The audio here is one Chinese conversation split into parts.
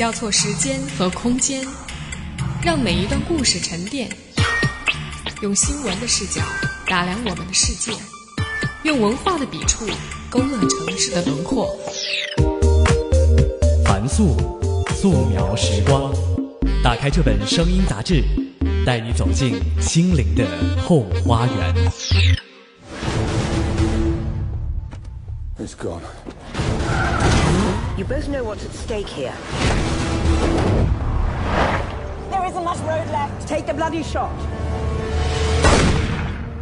交错时间和空间，让每一段故事沉淀。用新闻的视角打量我们的世界，用文化的笔触勾勒城市的轮廓。凡素，素描时光。打开这本声音杂志，带你走进心灵的后花园。He's gone. You both know what's at stake here. There isn't much road left. Take the bloody shot.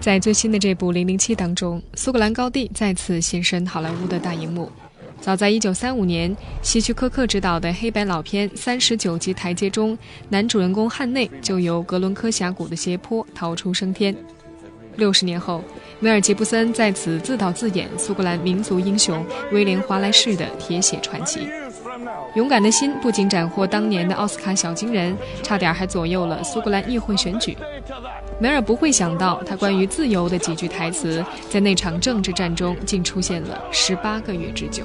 在最新的这部《零零七》当中，苏格兰高地再次现身好莱坞的大荧幕。早在1935年，希区柯克执导的黑白老片《三十九级台阶》中，男主人公汉内就由格伦科峡谷的斜坡逃出升天。六十年后，梅尔吉布森在此自导自演苏格兰民族英雄威廉华莱士的铁血传奇。勇敢的心不仅斩获当年的奥斯卡小金人，差点还左右了苏格兰议会选举。梅尔不会想到，他关于自由的几句台词，在那场政治战中竟出现了十八个月之久。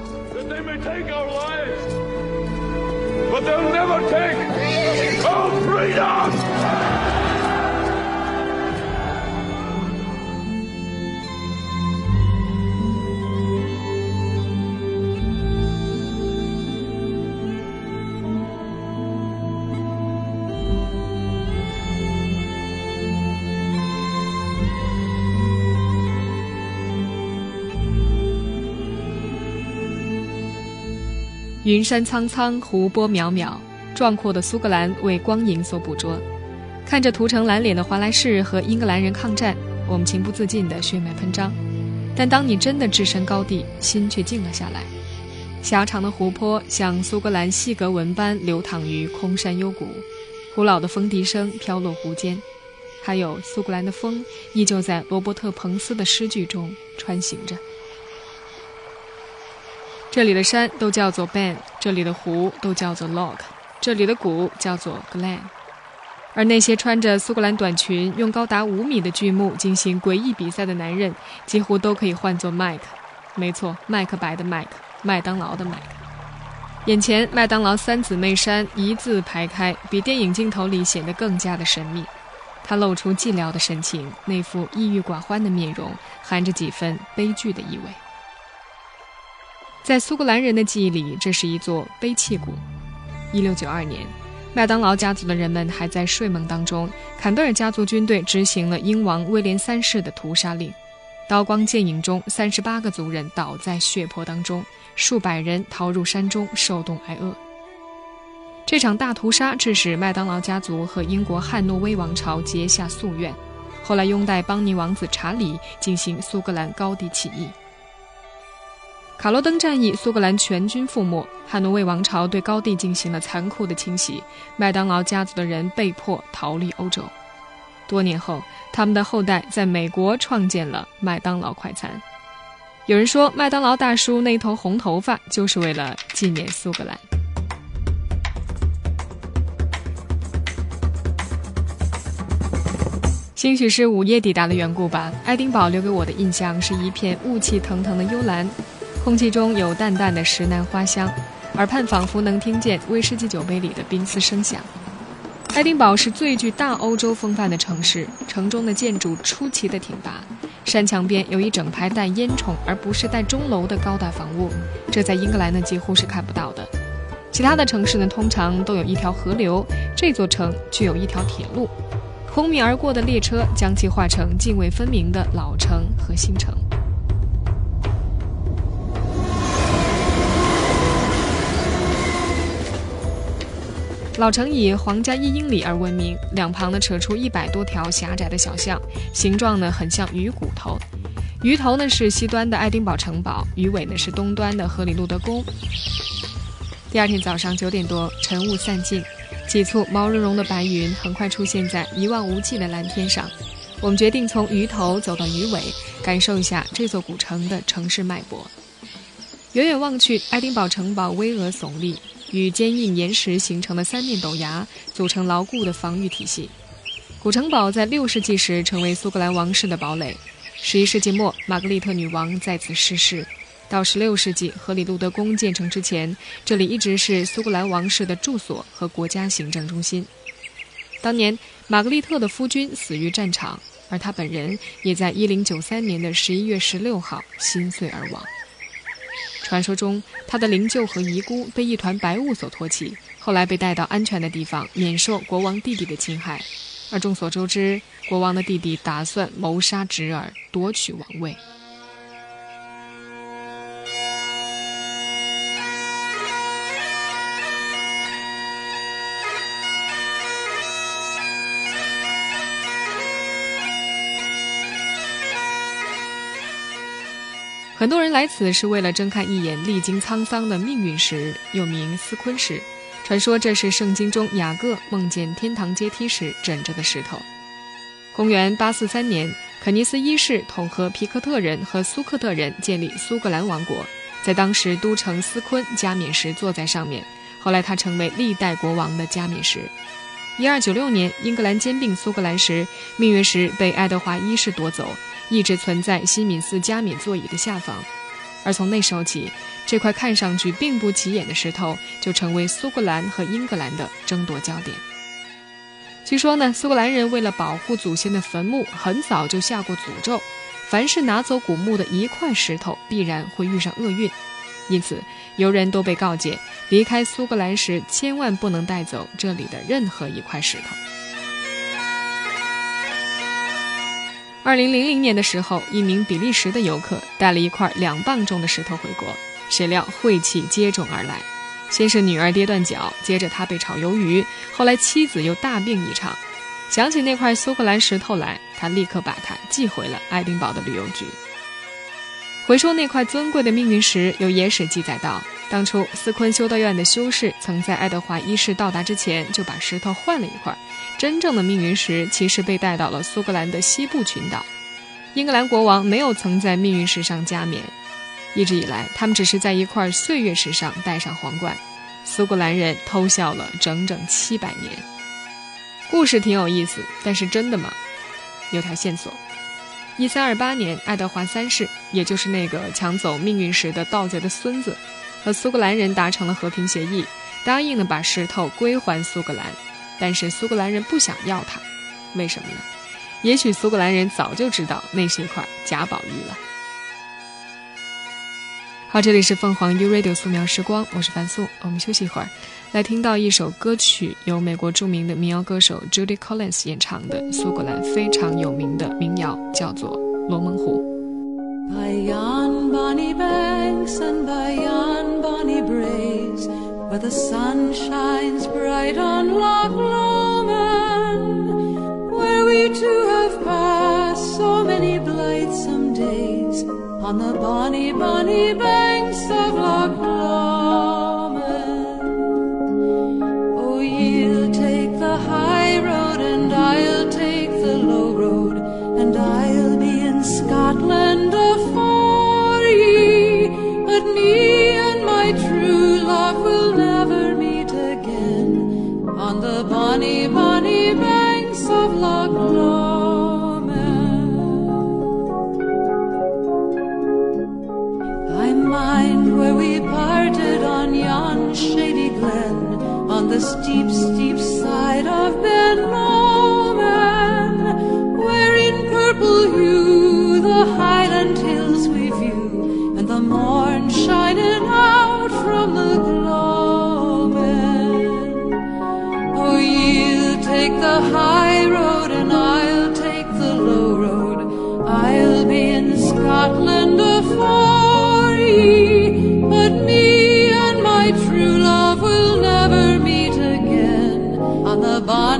云山苍苍，湖波渺渺，壮阔的苏格兰为光影所捕捉。看着涂成蓝脸的华莱士和英格兰人抗战，我们情不自禁的血脉喷张。但当你真的置身高地，心却静了下来。狭长的湖泊像苏格兰细格纹般流淌于空山幽谷，古老的风笛声飘落湖间，还有苏格兰的风依旧在罗伯特·彭斯的诗句中穿行着。这里的山都叫做 Ben，这里的湖都叫做 Lock，这里的谷叫做 Glen，而那些穿着苏格兰短裙、用高达五米的巨幕进行诡异比赛的男人，几乎都可以唤作 Mike。没错，麦克白的 Mike，麦当劳的 Mike。眼前麦当劳三姊妹山一字排开，比电影镜头里显得更加的神秘。他露出寂寥的神情，那副抑郁寡欢的面容，含着几分悲剧的意味。在苏格兰人的记忆里，这是一座悲泣谷。一六九二年，麦当劳家族的人们还在睡梦当中，坎德尔家族军队执行了英王威廉三世的屠杀令，刀光剑影中，三十八个族人倒在血泊当中，数百人逃入山中受冻挨饿。这场大屠杀致使麦当劳家族和英国汉诺威王朝结下夙愿，后来拥戴邦尼王子查理进行苏格兰高地起义。卡罗登战役，苏格兰全军覆没，汉诺威王朝对高地进行了残酷的清洗，麦当劳家族的人被迫逃离欧洲。多年后，他们的后代在美国创建了麦当劳快餐。有人说，麦当劳大叔那一头红头发就是为了纪念苏格兰。兴许是午夜抵达的缘故吧，爱丁堡留给我的印象是一片雾气腾腾的幽蓝。空气中有淡淡的石楠花香，耳畔仿佛能听见威士忌酒杯里的冰丝声响。爱丁堡是最具大欧洲风范的城市，城中的建筑出奇的挺拔，山墙边有一整排带烟囱而不是带钟楼的高大房屋，这在英格兰呢几乎是看不到的。其他的城市呢通常都有一条河流，这座城具有一条铁路，轰鸣而过的列车将其化成泾渭分明的老城和新城。老城以皇家一英里而闻名，两旁呢扯出一百多条狭窄的小巷，形状呢很像鱼骨头。鱼头呢是西端的爱丁堡城堡，鱼尾呢是东端的荷里路德宫。第二天早上九点多，晨雾散尽，几簇毛茸茸的白云很快出现在一望无际的蓝天上。我们决定从鱼头走到鱼尾，感受一下这座古城的城市脉搏。远远望去，爱丁堡城堡巍峨耸立。与坚硬岩石形成的三面陡崖组成牢固的防御体系。古城堡在六世纪时成为苏格兰王室的堡垒。十一世纪末，玛格丽特女王在此逝世，到16世纪荷里路德宫建成之前，这里一直是苏格兰王室的住所和国家行政中心。当年，玛格丽特的夫君死于战场，而她本人也在1093年的11月16号心碎而亡。传说中，他的灵柩和遗孤被一团白雾所托起，后来被带到安全的地方，免受国王弟弟的侵害。而众所周知，国王的弟弟打算谋杀侄儿，夺取王位。很多人来此是为了睁开一眼历经沧桑的命运石，又名斯昆石。传说这是圣经中雅各梦见天堂阶梯时枕着的石头。公元843年，肯尼斯一世统合皮克特人和苏克特人建立苏格兰王国，在当时都城斯昆加冕石坐在上面。后来他成为历代国王的加冕石。1296年，英格兰兼并苏格兰时，命运石被爱德华一世夺走。一直存在西敏寺加冕座椅的下方，而从那时候起，这块看上去并不起眼的石头就成为苏格兰和英格兰的争夺焦点。据说呢，苏格兰人为了保护祖先的坟墓，很早就下过诅咒：凡是拿走古墓的一块石头，必然会遇上厄运。因此，游人都被告诫，离开苏格兰时千万不能带走这里的任何一块石头。二零零零年的时候，一名比利时的游客带了一块两磅重的石头回国，谁料晦气接踵而来。先是女儿跌断脚，接着他被炒鱿鱼，后来妻子又大病一场。想起那块苏格兰石头来，他立刻把它寄回了爱丁堡的旅游局。回收那块尊贵的命运石，有野史记载道，当初斯昆修道院的修士曾在爱德华一世到达之前就把石头换了一块。真正的命运石其实被带到了苏格兰的西部群岛，英格兰国王没有曾在命运石上加冕，一直以来他们只是在一块岁月石上戴上皇冠。苏格兰人偷笑了整整七百年。故事挺有意思，但是真的吗？有条线索：一三二八年，爱德华三世，也就是那个抢走命运石的盗贼的孙子，和苏格兰人达成了和平协议，答应了把石头归还苏格兰。但是苏格兰人不想要它，为什么呢？也许苏格兰人早就知道那是一块假宝玉了。好，这里是凤凰 U Radio 素描时光，我是樊素，我们休息一会儿，来听到一首歌曲，由美国著名的民谣歌手 Judy Collins 演唱的苏格兰非常有名的民谣，叫做《罗蒙湖》。Where the sun shines bright on Loch Lomond, where we two have passed so many blithesome days on the bonny, bonny banks of Loch Lomond. Steep, steep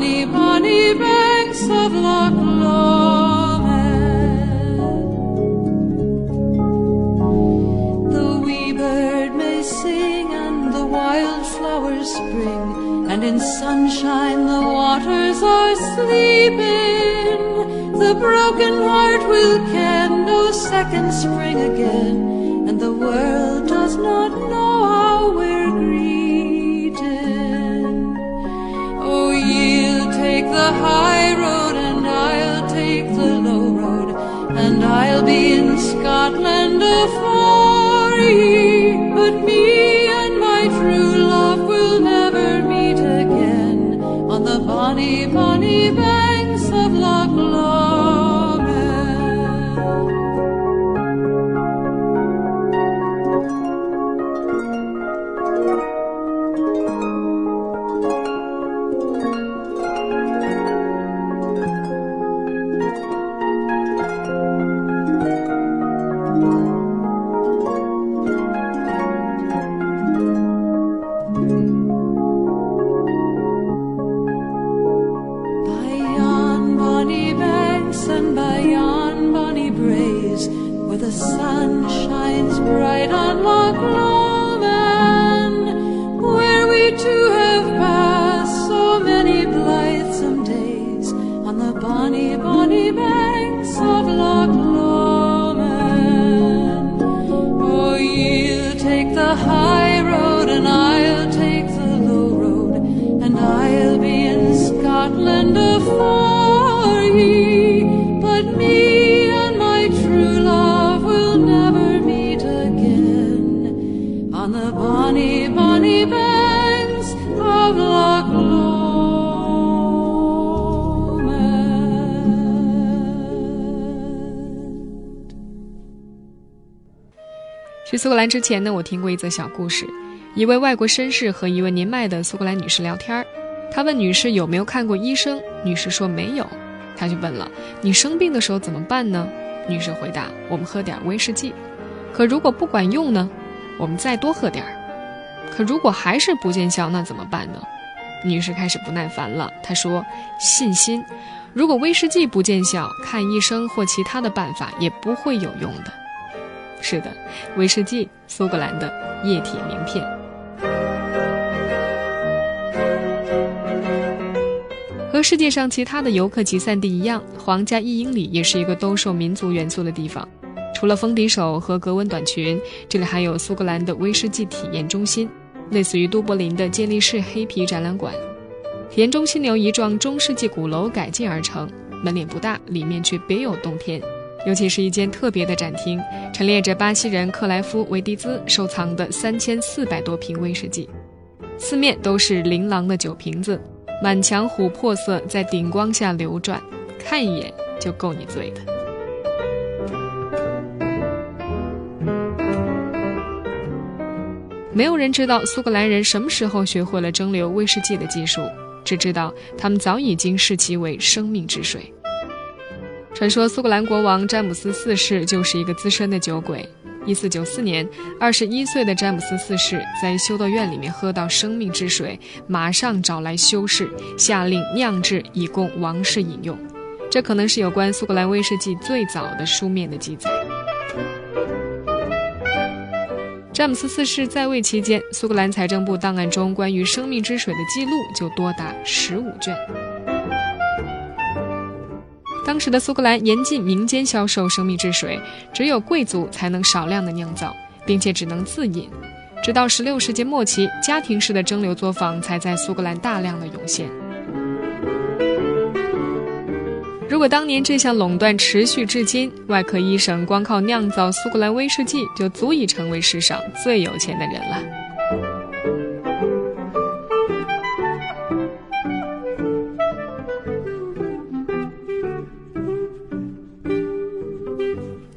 bonny, bonny banks of Loch Lomond. The wee bird may sing and the wildflowers spring and in sunshine the waters are sleeping. The broken heart will ken no second spring again, and the world does not know how we're the high road and I'll take the low road, and I'll be in Scotland afore ye. But me and my true love will never meet again on the bonny, bonny bay. And by yon bonny braes, where the sun shines bright on Loch Lomond, 苏格兰之前呢，我听过一则小故事。一位外国绅士和一位年迈的苏格兰女士聊天儿，他问女士有没有看过医生，女士说没有。他就问了：“你生病的时候怎么办呢？”女士回答：“我们喝点威士忌。可如果不管用呢？我们再多喝点儿。可如果还是不见效，那怎么办呢？”女士开始不耐烦了。她说：“信心，如果威士忌不见效，看医生或其他的办法也不会有用的。”是的，威士忌，苏格兰的液体名片。和世界上其他的游客集散地一样，皇家一英里也是一个兜售民族元素的地方。除了风笛手和格纹短裙，这里还有苏格兰的威士忌体验中心，类似于都柏林的健力士黑皮展览馆。体验中心由一幢中世纪鼓楼改建而成，门脸不大，里面却别有洞天。尤其是一间特别的展厅，陈列着巴西人克莱夫·维迪兹收藏的三千四百多瓶威士忌，四面都是琳琅的酒瓶子，满墙琥珀色在顶光下流转，看一眼就够你醉的。没有人知道苏格兰人什么时候学会了蒸馏威士忌的技术，只知道他们早已经视其为生命之水。传说苏格兰国王詹姆斯四世就是一个资深的酒鬼。一四九四年，二十一岁的詹姆斯四世在修道院里面喝到生命之水，马上找来修士，下令酿制以供王室饮用。这可能是有关苏格兰威士忌最早的书面的记载。詹姆斯四世在位期间，苏格兰财政部档案中关于生命之水的记录就多达十五卷。当时的苏格兰严禁民间销售生命之水，只有贵族才能少量的酿造，并且只能自饮。直到16世纪末期，家庭式的蒸馏作坊才在苏格兰大量的涌现。如果当年这项垄断持续至今，外科医生光靠酿造苏格兰威士忌就足以成为世上最有钱的人了。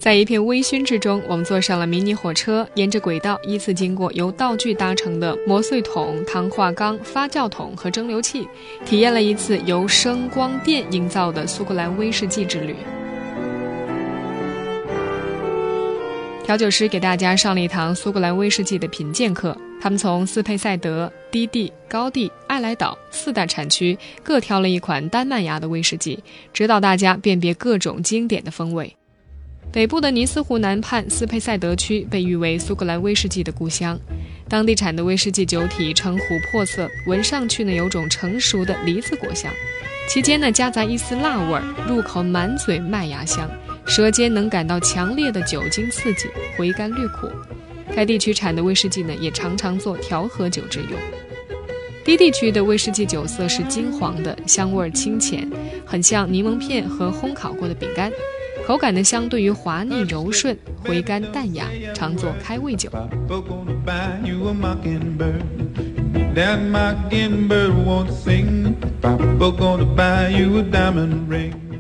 在一片微醺之中，我们坐上了迷你火车，沿着轨道依次经过由道具搭成的磨碎桶、糖化缸、发酵桶和蒸馏器，体验了一次由声光电营造的苏格兰威士忌之旅。调酒师给大家上了一堂苏格兰威士忌的品鉴课，他们从斯佩塞德、低地、高地、艾莱岛四大产区各挑了一款丹麦芽的威士忌，指导大家辨别各种经典的风味。北部的尼斯湖南畔斯佩塞德区被誉为苏格兰威士忌的故乡，当地产的威士忌酒体呈琥珀色，闻上去呢有种成熟的梨子果香，其间呢夹杂一丝辣味儿，入口满嘴麦芽香，舌尖能感到强烈的酒精刺激，回甘略苦。该地区产的威士忌呢也常常做调和酒之用。低地区的威士忌酒色是金黄的，香味清浅，很像柠檬片和烘烤过的饼干。口感呢，相对于滑腻柔顺，回甘淡雅，常做开胃酒。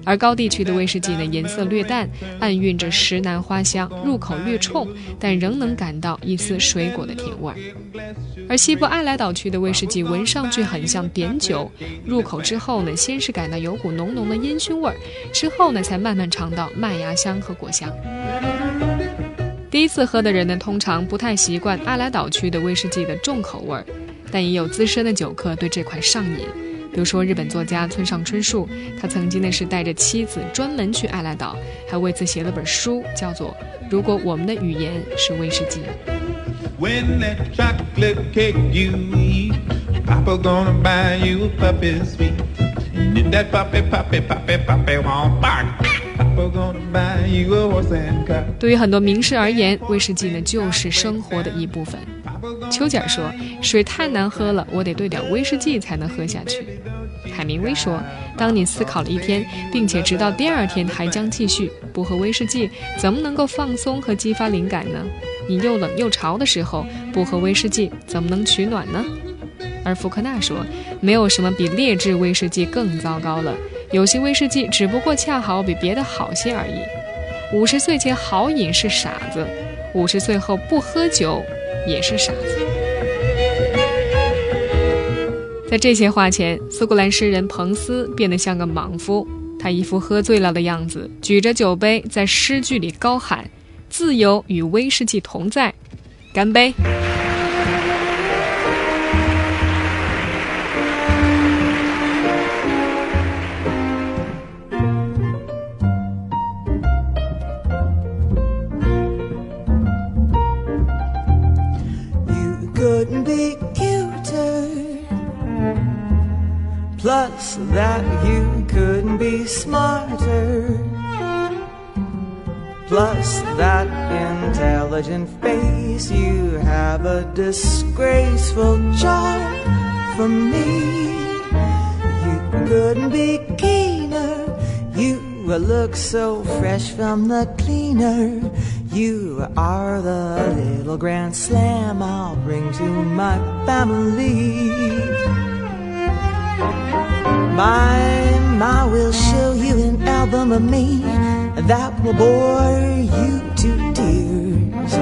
而高地区的威士忌呢，颜色略淡，暗蕴着石楠花香，入口略冲，但仍能感到一丝水果的甜味儿。而西部爱莱岛区的威士忌闻上去很像碘酒，入口之后呢，先是感到有股浓浓的烟熏味儿，之后呢，才慢慢尝到麦芽香和果香。第一次喝的人呢，通常不太习惯爱莱岛区的威士忌的重口味儿，但也有资深的酒客对这款上瘾。比如说，日本作家村上春树，他曾经呢是带着妻子专门去爱莱岛，还为此写了本书，叫做《如果我们的语言是威士忌》。When that chocolate cake you eat, Papa gonna buy you a puppy sweet. And if that puppy, puppy, puppy, puppy won't bark, Papa gonna buy you a horse and cart. 对于很多名士而言，威士忌呢就是生活的一部分。丘吉尔说：“水太难喝了，我得兑点威士忌才能喝下去。”海明威说：“当你思考了一天，并且直到第二天还将继续，不喝威士忌，怎么能够放松和激发灵感呢？你又冷又潮的时候，不喝威士忌，怎么能取暖呢？”而福克纳说：“没有什么比劣质威士忌更糟糕了。有些威士忌只不过恰好比别的好些而已。五十岁前好饮是傻子，五十岁后不喝酒。”也是傻子。在这些话前，苏格兰诗人彭斯变得像个莽夫。他一副喝醉了的样子，举着酒杯在诗句里高喊：“自由与威士忌同在，干杯！” Smarter. Plus, that intelligent face, you have a disgraceful charm for me. You couldn't be keener. You look so fresh from the cleaner. You are the little grand slam I'll bring to my family. My ma will show you an album of me that will bore you to tears.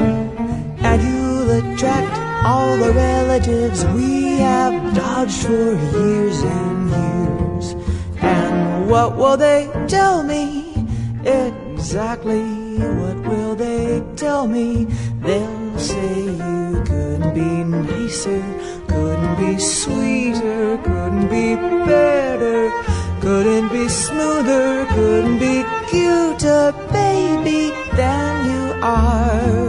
And you'll attract all the relatives we have dodged for years and years. And what will they tell me exactly? what will they tell me? They'll say you couldn't be nicer, couldn't be sweeter, couldn't be better, couldn't be smoother, couldn't be cuter, baby, than you are.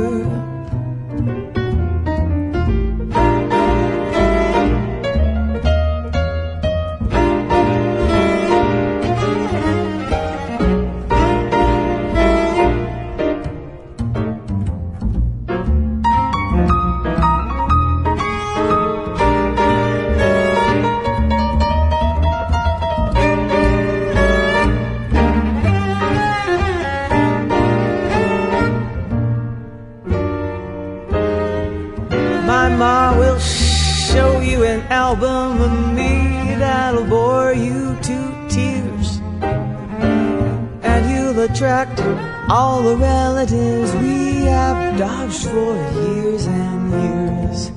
For years and years.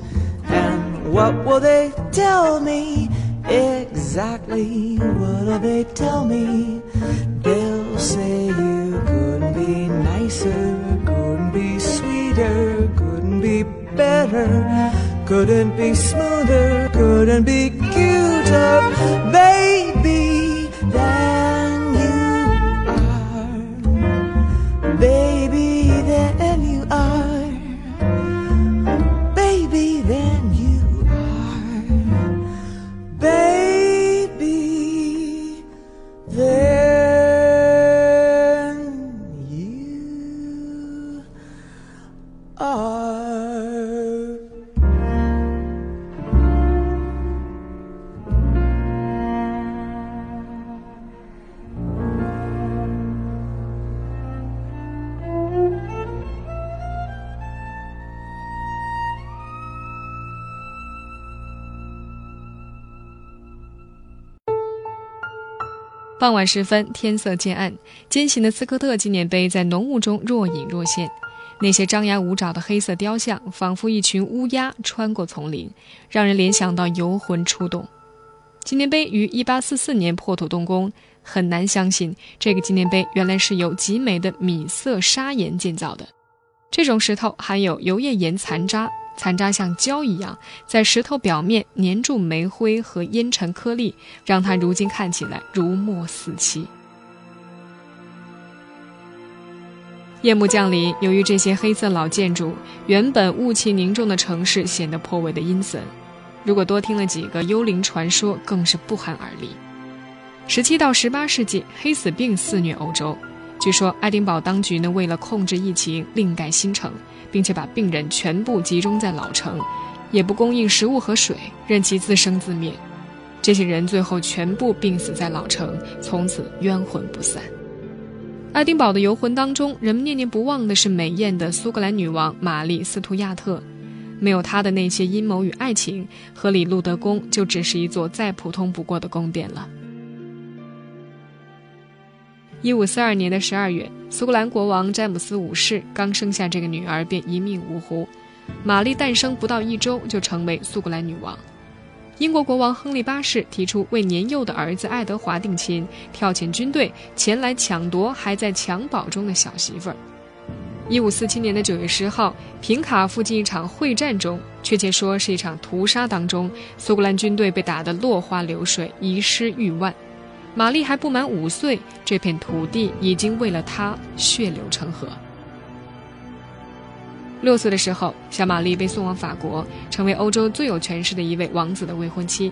And what will they 傍晚时分，天色渐暗，尖形的斯科特纪念碑在浓雾中若隐若现。那些张牙舞爪的黑色雕像，仿佛一群乌鸦穿过丛林，让人联想到游魂出动。纪念碑于1844年破土动工，很难相信这个纪念碑原来是由极美的米色砂岩建造的。这种石头含有油页岩残渣，残渣像胶一样在石头表面粘住煤灰和烟尘颗粒，让它如今看起来如墨似漆。夜幕降临，由于这些黑色老建筑，原本雾气凝重的城市显得颇为的阴森。如果多听了几个幽灵传说，更是不寒而栗。十七到十八世纪，黑死病肆虐欧洲。据说爱丁堡当局呢，为了控制疫情，另盖新城，并且把病人全部集中在老城，也不供应食物和水，任其自生自灭。这些人最后全部病死在老城，从此冤魂不散。爱丁堡的游魂当中，人们念念不忘的是美艳的苏格兰女王玛丽·斯图亚特。没有她的那些阴谋与爱情，荷里路德宫就只是一座再普通不过的宫殿了。一五四二年的十二月，苏格兰国王詹姆斯五世刚生下这个女儿，便一命呜呼。玛丽诞生不到一周，就成为苏格兰女王。英国国王亨利八世提出为年幼的儿子爱德华定亲，调遣军队前来抢夺还在襁褓中的小媳妇儿。一五四七年的九月十号，平卡附近一场会战中，确切说是一场屠杀当中，苏格兰军队被打得落花流水，遗失逾万。玛丽还不满五岁，这片土地已经为了她血流成河。六岁的时候，小玛丽被送往法国，成为欧洲最有权势的一位王子的未婚妻。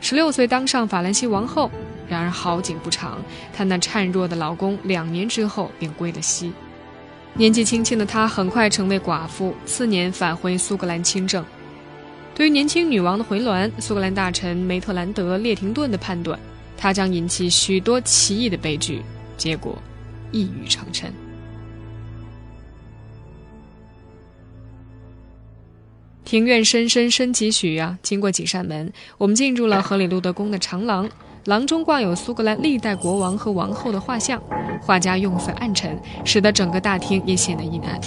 十六岁当上法兰西王后，然而好景不长，她那孱弱的老公两年之后便归了西。年纪轻轻的她很快成为寡妇，次年返回苏格兰亲政。对于年轻女王的回銮，苏格兰大臣梅特兰德·列廷顿的判断，它将引起许多奇异的悲剧，结果一语成谶。庭院深深深几许啊！经过几扇门，我们进入了荷里路德宫的长廊。廊中挂有苏格兰历代国王和王后的画像，画家用色暗沉，使得整个大厅也显得阴暗。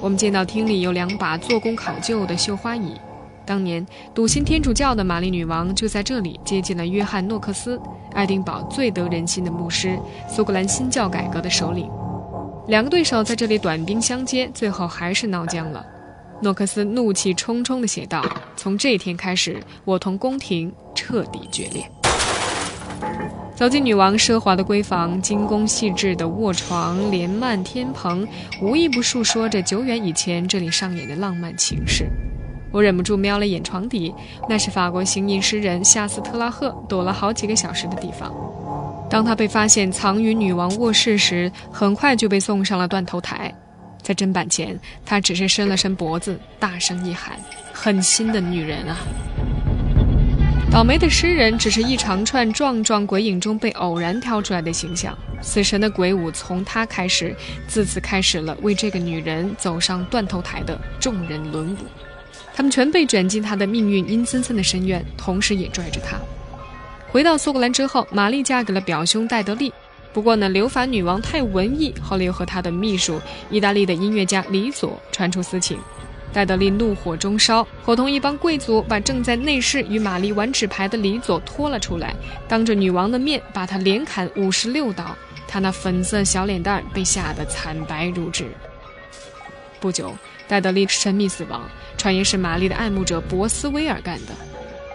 我们见到厅里有两把做工考究的绣花椅，当年笃信天主教的玛丽女王就在这里接近了约翰诺克斯，爱丁堡最得人心的牧师，苏格兰新教改革的首领。两个对手在这里短兵相接，最后还是闹僵了。诺克斯怒气冲冲地写道：“从这天开始，我同宫廷彻底决裂。”走进女王奢华的闺房，精工细致的卧床、帘幔、天棚，无一不述说着久远以前这里上演的浪漫情事。我忍不住瞄了眼床底，那是法国行吟诗人夏斯特拉赫躲了好几个小时的地方。当他被发现藏于女王卧室时，很快就被送上了断头台。在砧板前，他只是伸了伸脖子，大声一喊：“狠心的女人啊！”倒霉的诗人只是一长串壮壮鬼影中被偶然挑出来的形象。死神的鬼舞从他开始，自此开始了为这个女人走上断头台的众人轮舞。他们全被卷进他的命运阴森森的深渊，同时也拽着他。回到苏格兰之后，玛丽嫁给了表兄戴德利。不过呢，留法女王太文艺，后来又和她的秘书意大利的音乐家李佐传出私情，戴德利怒火中烧，伙同一帮贵族把正在内室与玛丽玩纸牌的李佐拖了出来，当着女王的面把他连砍五十六刀，他那粉色小脸蛋被吓得惨白如纸。不久，戴德利神秘死亡，传言是玛丽的爱慕者博斯威尔干的。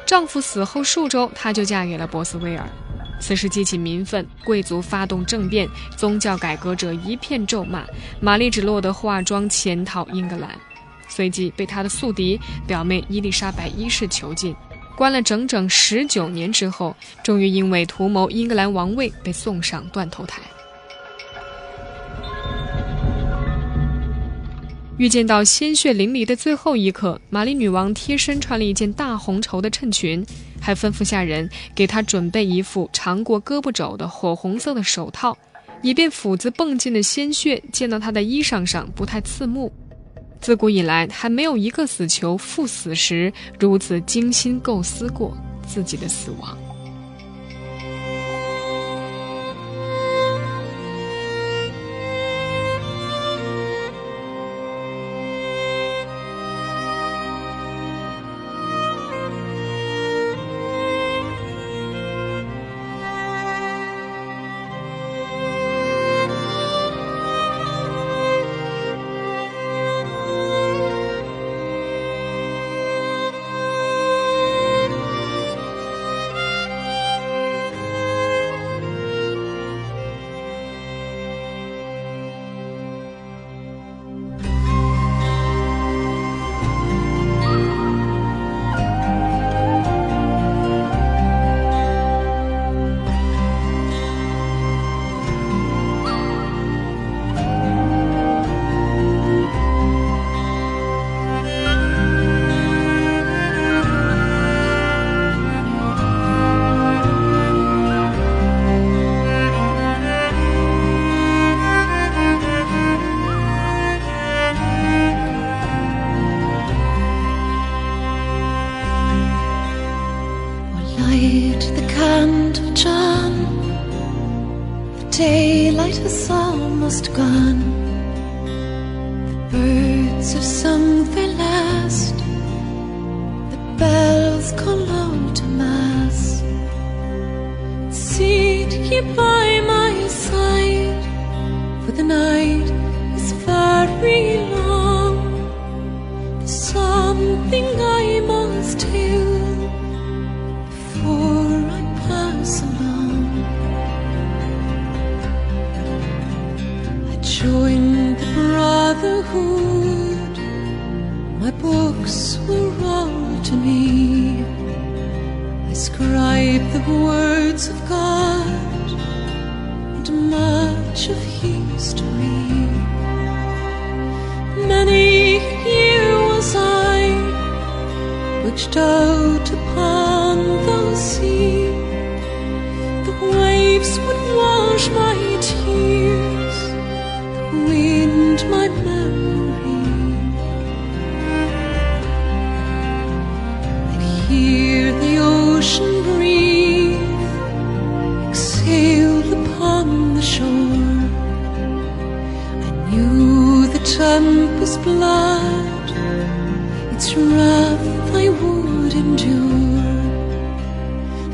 丈夫死后数周，她就嫁给了博斯威尔。此事激起民愤，贵族发动政变，宗教改革者一片咒骂。玛丽只落得化妆潜逃英格兰，随即被她的宿敌表妹伊丽莎白一世囚禁，关了整整十九年之后，终于因为图谋英格兰王位被送上断头台。预见到鲜血淋漓的最后一刻，玛丽女王贴身穿了一件大红绸的衬裙。还吩咐下人给她准备一副长过胳膊肘的火红色的手套，以便斧子蹦进的鲜血溅到她的衣裳上不太刺目。自古以来，还没有一个死囚赴死时如此精心构思过自己的死亡。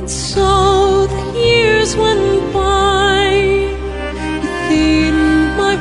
So the years went by. Within my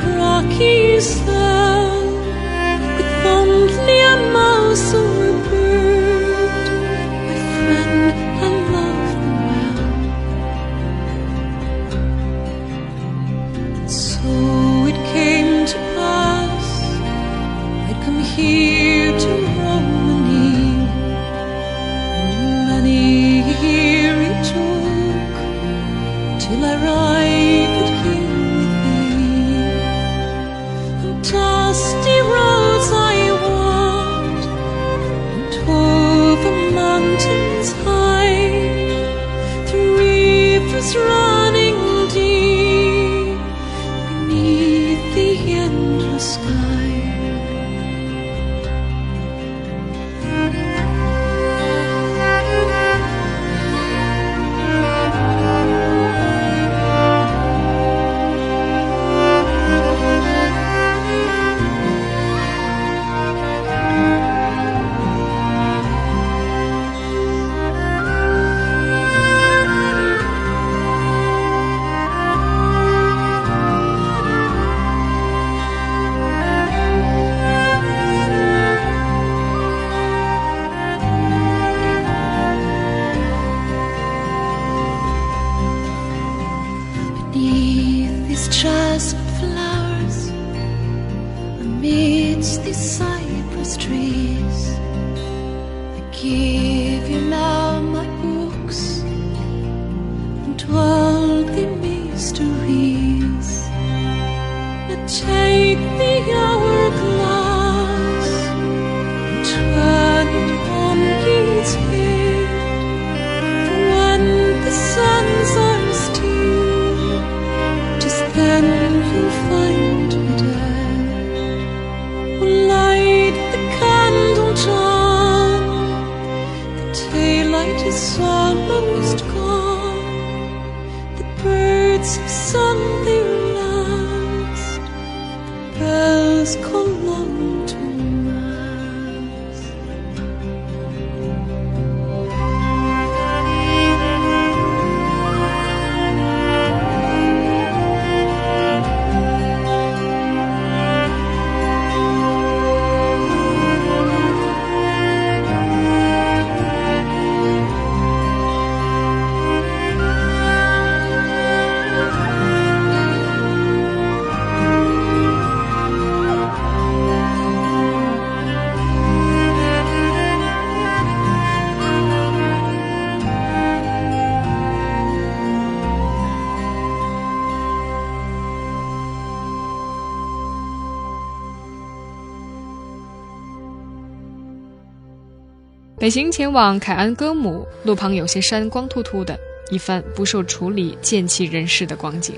北行前往凯安戈姆，路旁有些山光秃秃的，一番不受处理、见弃人世的光景。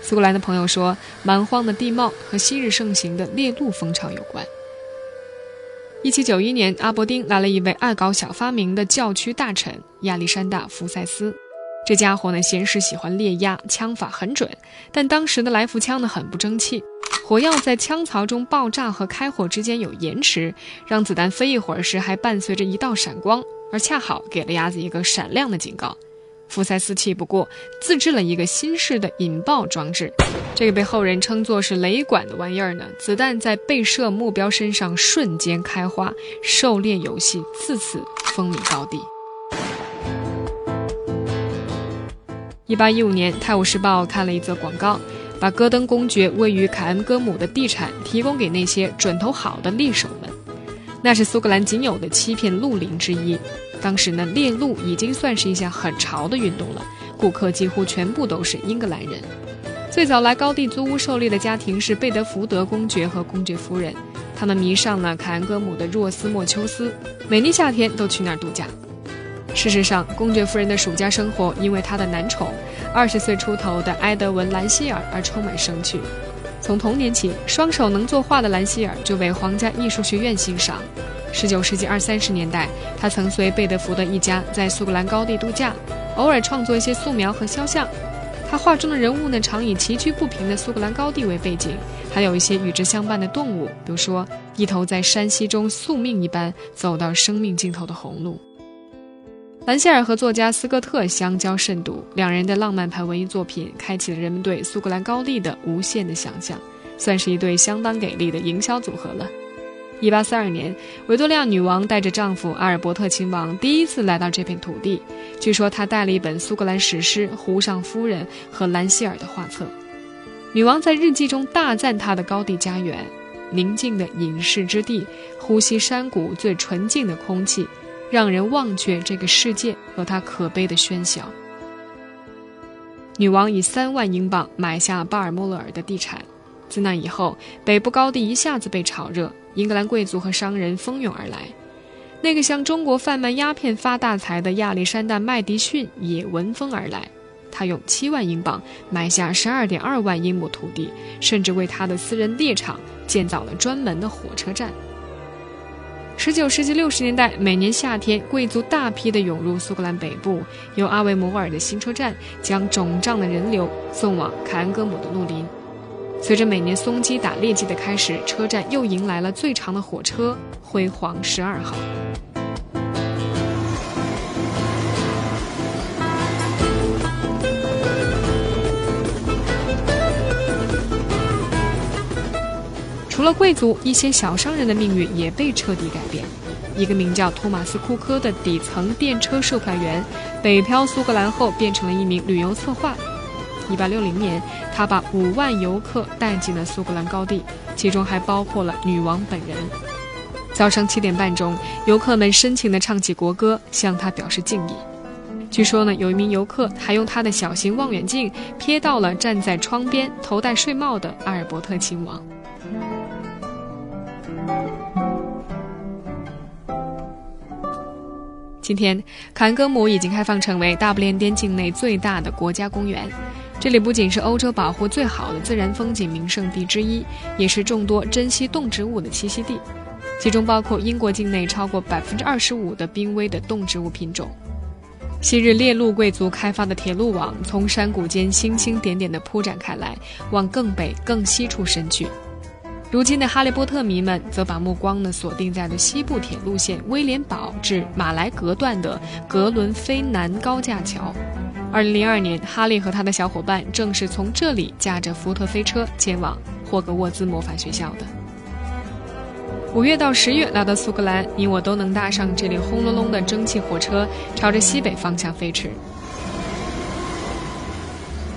苏格兰的朋友说，蛮荒的地貌和昔日盛行的猎鹿风潮有关。一七九一年，阿伯丁来了一位爱搞小发明的教区大臣亚历山大·福塞斯。这家伙呢，闲时喜欢猎鸭，枪法很准，但当时的来福枪呢很不争气，火药在枪槽中爆炸和开火之间有延迟，让子弹飞一会儿时还伴随着一道闪光，而恰好给了鸭子一个闪亮的警告。福塞斯气不过，自制了一个新式的引爆装置，这个被后人称作是雷管的玩意儿呢，子弹在被射目标身上瞬间开花，狩猎游戏自此风靡高地。一八一五年，《泰晤士报》看了一则广告，把戈登公爵位于凯恩戈姆的地产提供给那些准头好的猎手们。那是苏格兰仅有的七片鹿林之一。当时呢，猎鹿已经算是一项很潮的运动了，顾客几乎全部都是英格兰人。最早来高地租屋狩猎的家庭是贝德福德公爵和公爵夫人，他们迷上了凯恩戈姆的若斯莫丘斯，每年夏天都去那儿度假。事实上，公爵夫人的暑假生活因为她的男宠，二十岁出头的埃德文·兰希尔而充满生趣。从童年起，双手能作画的兰希尔就被皇家艺术学院欣赏。十九世纪二三十年代，他曾随贝德福德一家在苏格兰高地度假，偶尔创作一些素描和肖像。他画中的人物呢，常以崎岖不平的苏格兰高地为背景，还有一些与之相伴的动物，比如说一头在山溪中宿命一般走到生命尽头的红鹿。兰希尔和作家斯科特相交甚笃，两人的浪漫派文艺作品开启了人们对苏格兰高地的无限的想象，算是一对相当给力的营销组合了。一八四二年，维多利亚女王带着丈夫阿尔伯特亲王第一次来到这片土地，据说她带了一本苏格兰史诗《湖上夫人》和兰希尔的画册。女王在日记中大赞她的高地家园，宁静的隐士之地，呼吸山谷最纯净的空气。让人忘却这个世界和它可悲的喧嚣。女王以三万英镑买下巴尔莫勒尔的地产，自那以后，北部高地一下子被炒热，英格兰贵族和商人蜂拥而来。那个向中国贩卖鸦片发大财的亚历山大·麦迪逊也闻风而来，他用七万英镑买下十二点二万英亩土地，甚至为他的私人猎场建造了专门的火车站。十九世纪六十年代，每年夏天，贵族大批的涌入苏格兰北部，由阿维摩尔的新车站将肿胀的人流送往凯恩戈姆的鹿林。随着每年松鸡打猎季的开始，车站又迎来了最长的火车——辉煌十二号。除了贵族，一些小商人的命运也被彻底改变。一个名叫托马斯·库科的底层电车售票员，北漂苏格兰后变成了一名旅游策划。1860年，他把五万游客带进了苏格兰高地，其中还包括了女王本人。早上七点半钟，游客们深情地唱起国歌，向他表示敬意。据说呢，有一名游客还用他的小型望远镜瞥到了站在窗边、头戴睡帽的阿尔伯特亲王。今天，坎恩戈姆已经开放成为大不列颠境内最大的国家公园。这里不仅是欧洲保护最好的自然风景名胜地之一，也是众多珍稀动植物的栖息地，其中包括英国境内超过百分之二十五的濒危的动植物品种。昔日猎鹿贵族开发的铁路网从山谷间星星点点地铺展开来，往更北、更西处伸去。如今的哈利波特迷们则把目光呢锁定在了西部铁路线威廉堡至马来格段的格伦菲南高架桥。二零零二年，哈利和他的小伙伴正是从这里驾着福特飞车前往霍格沃兹魔法学校的。五月到十月来到苏格兰，你我都能搭上这列轰隆隆的蒸汽火车，朝着西北方向飞驰。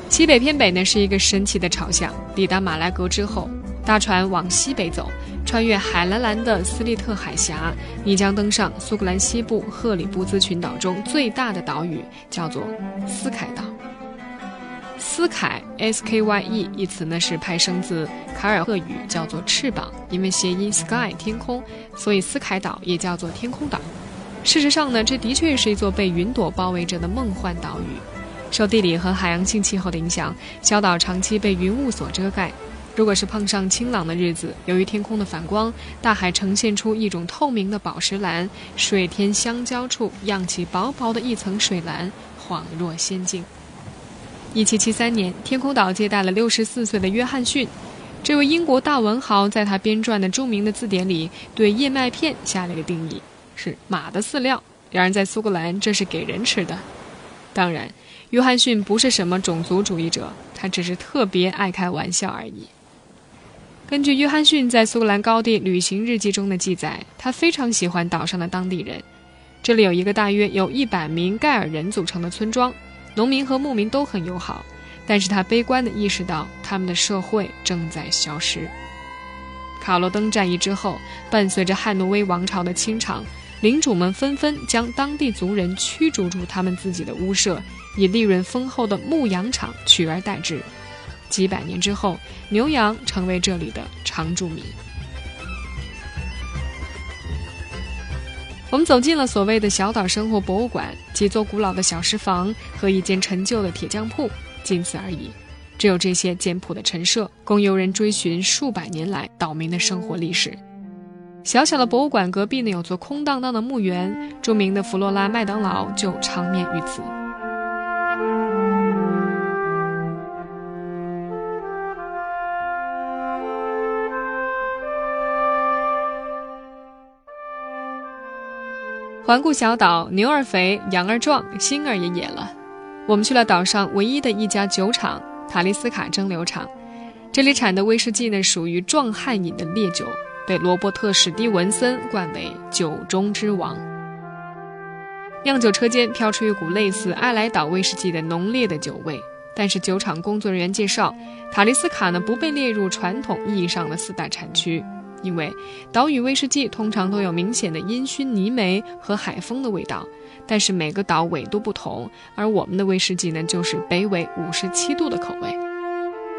西北偏北呢是一个神奇的朝向。抵达马来格之后。大船往西北走，穿越海蓝蓝的斯利特海峡，你将登上苏格兰西部赫里布兹群岛中最大的岛屿，叫做斯凯岛。斯凯 （S K Y E） 一词呢是派生自凯尔特语，叫做翅膀，因为谐音 sky 天空，所以斯凯岛也叫做天空岛。事实上呢，这的确是一座被云朵包围着的梦幻岛屿。受地理和海洋性气候的影响，小岛长期被云雾所遮盖。如果是碰上晴朗的日子，由于天空的反光，大海呈现出一种透明的宝石蓝，水天相交处漾起薄薄的一层水蓝，恍若仙境。一七七三年，天空岛接待了六十四岁的约翰逊，这位英国大文豪在他编撰的著名的字典里，对燕麦片下了个定义：是马的饲料。然而在苏格兰，这是给人吃的。当然，约翰逊不是什么种族主义者，他只是特别爱开玩笑而已。根据约翰逊在苏格兰高地旅行日记中的记载，他非常喜欢岛上的当地人。这里有一个大约有一百名盖尔人组成的村庄，农民和牧民都很友好。但是他悲观地意识到，他们的社会正在消失。卡罗登战役之后，伴随着汉诺威王朝的清场，领主们纷纷将当地族人驱逐出他们自己的屋舍，以利润丰厚的牧羊场取而代之。几百年之后，牛羊成为这里的常住民。我们走进了所谓的小岛生活博物馆，几座古老的小石房和一间陈旧的铁匠铺，仅此而已。只有这些简朴的陈设，供游人追寻数百年来岛民的生活历史。小小的博物馆隔壁呢，有座空荡荡的墓园，著名的弗洛拉麦当劳就长眠于此。环顾小岛，牛儿肥，羊儿壮，心儿也野了。我们去了岛上唯一的一家酒厂——塔利斯卡蒸馏厂。这里产的威士忌呢，属于壮汉饮的烈酒，被罗伯特·史蒂文森冠为“酒中之王”。酿酒车间飘出一股类似爱莱岛威士忌的浓烈的酒味，但是酒厂工作人员介绍，塔利斯卡呢不被列入传统意义上的四大产区。因为岛屿威士忌通常都有明显的烟熏泥煤和海风的味道，但是每个岛纬度不同，而我们的威士忌呢，就是北纬五十七度的口味。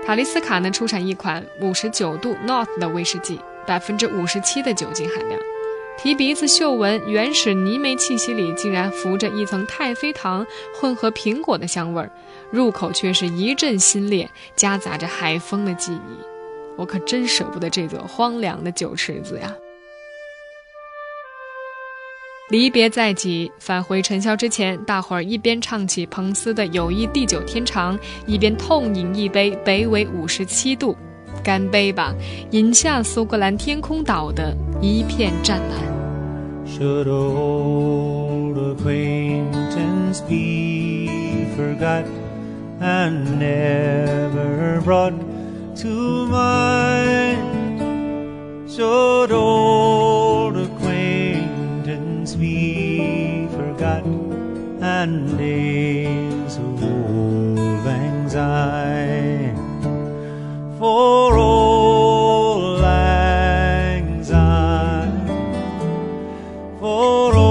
塔利斯卡呢出产一款五十九度 North 的威士忌，百分之五十七的酒精含量，提鼻子嗅闻，原始泥煤气息里竟然浮着一层太妃糖混合苹果的香味儿，入口却是一阵心裂，夹杂着海风的记忆。我可真舍不得这座荒凉的酒池子呀！离别在即，返回尘嚣之前，大伙儿一边唱起彭斯的《友谊地久天长》，一边痛饮一杯北纬五十七度，干杯吧！饮下苏格兰天空岛的一片湛蓝。Should old acquaintance be forgot and never brought to mind. Should old acquaintance be forgot and days of old anxiety. For old anxiety for old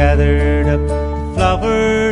gathered up flowers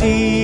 see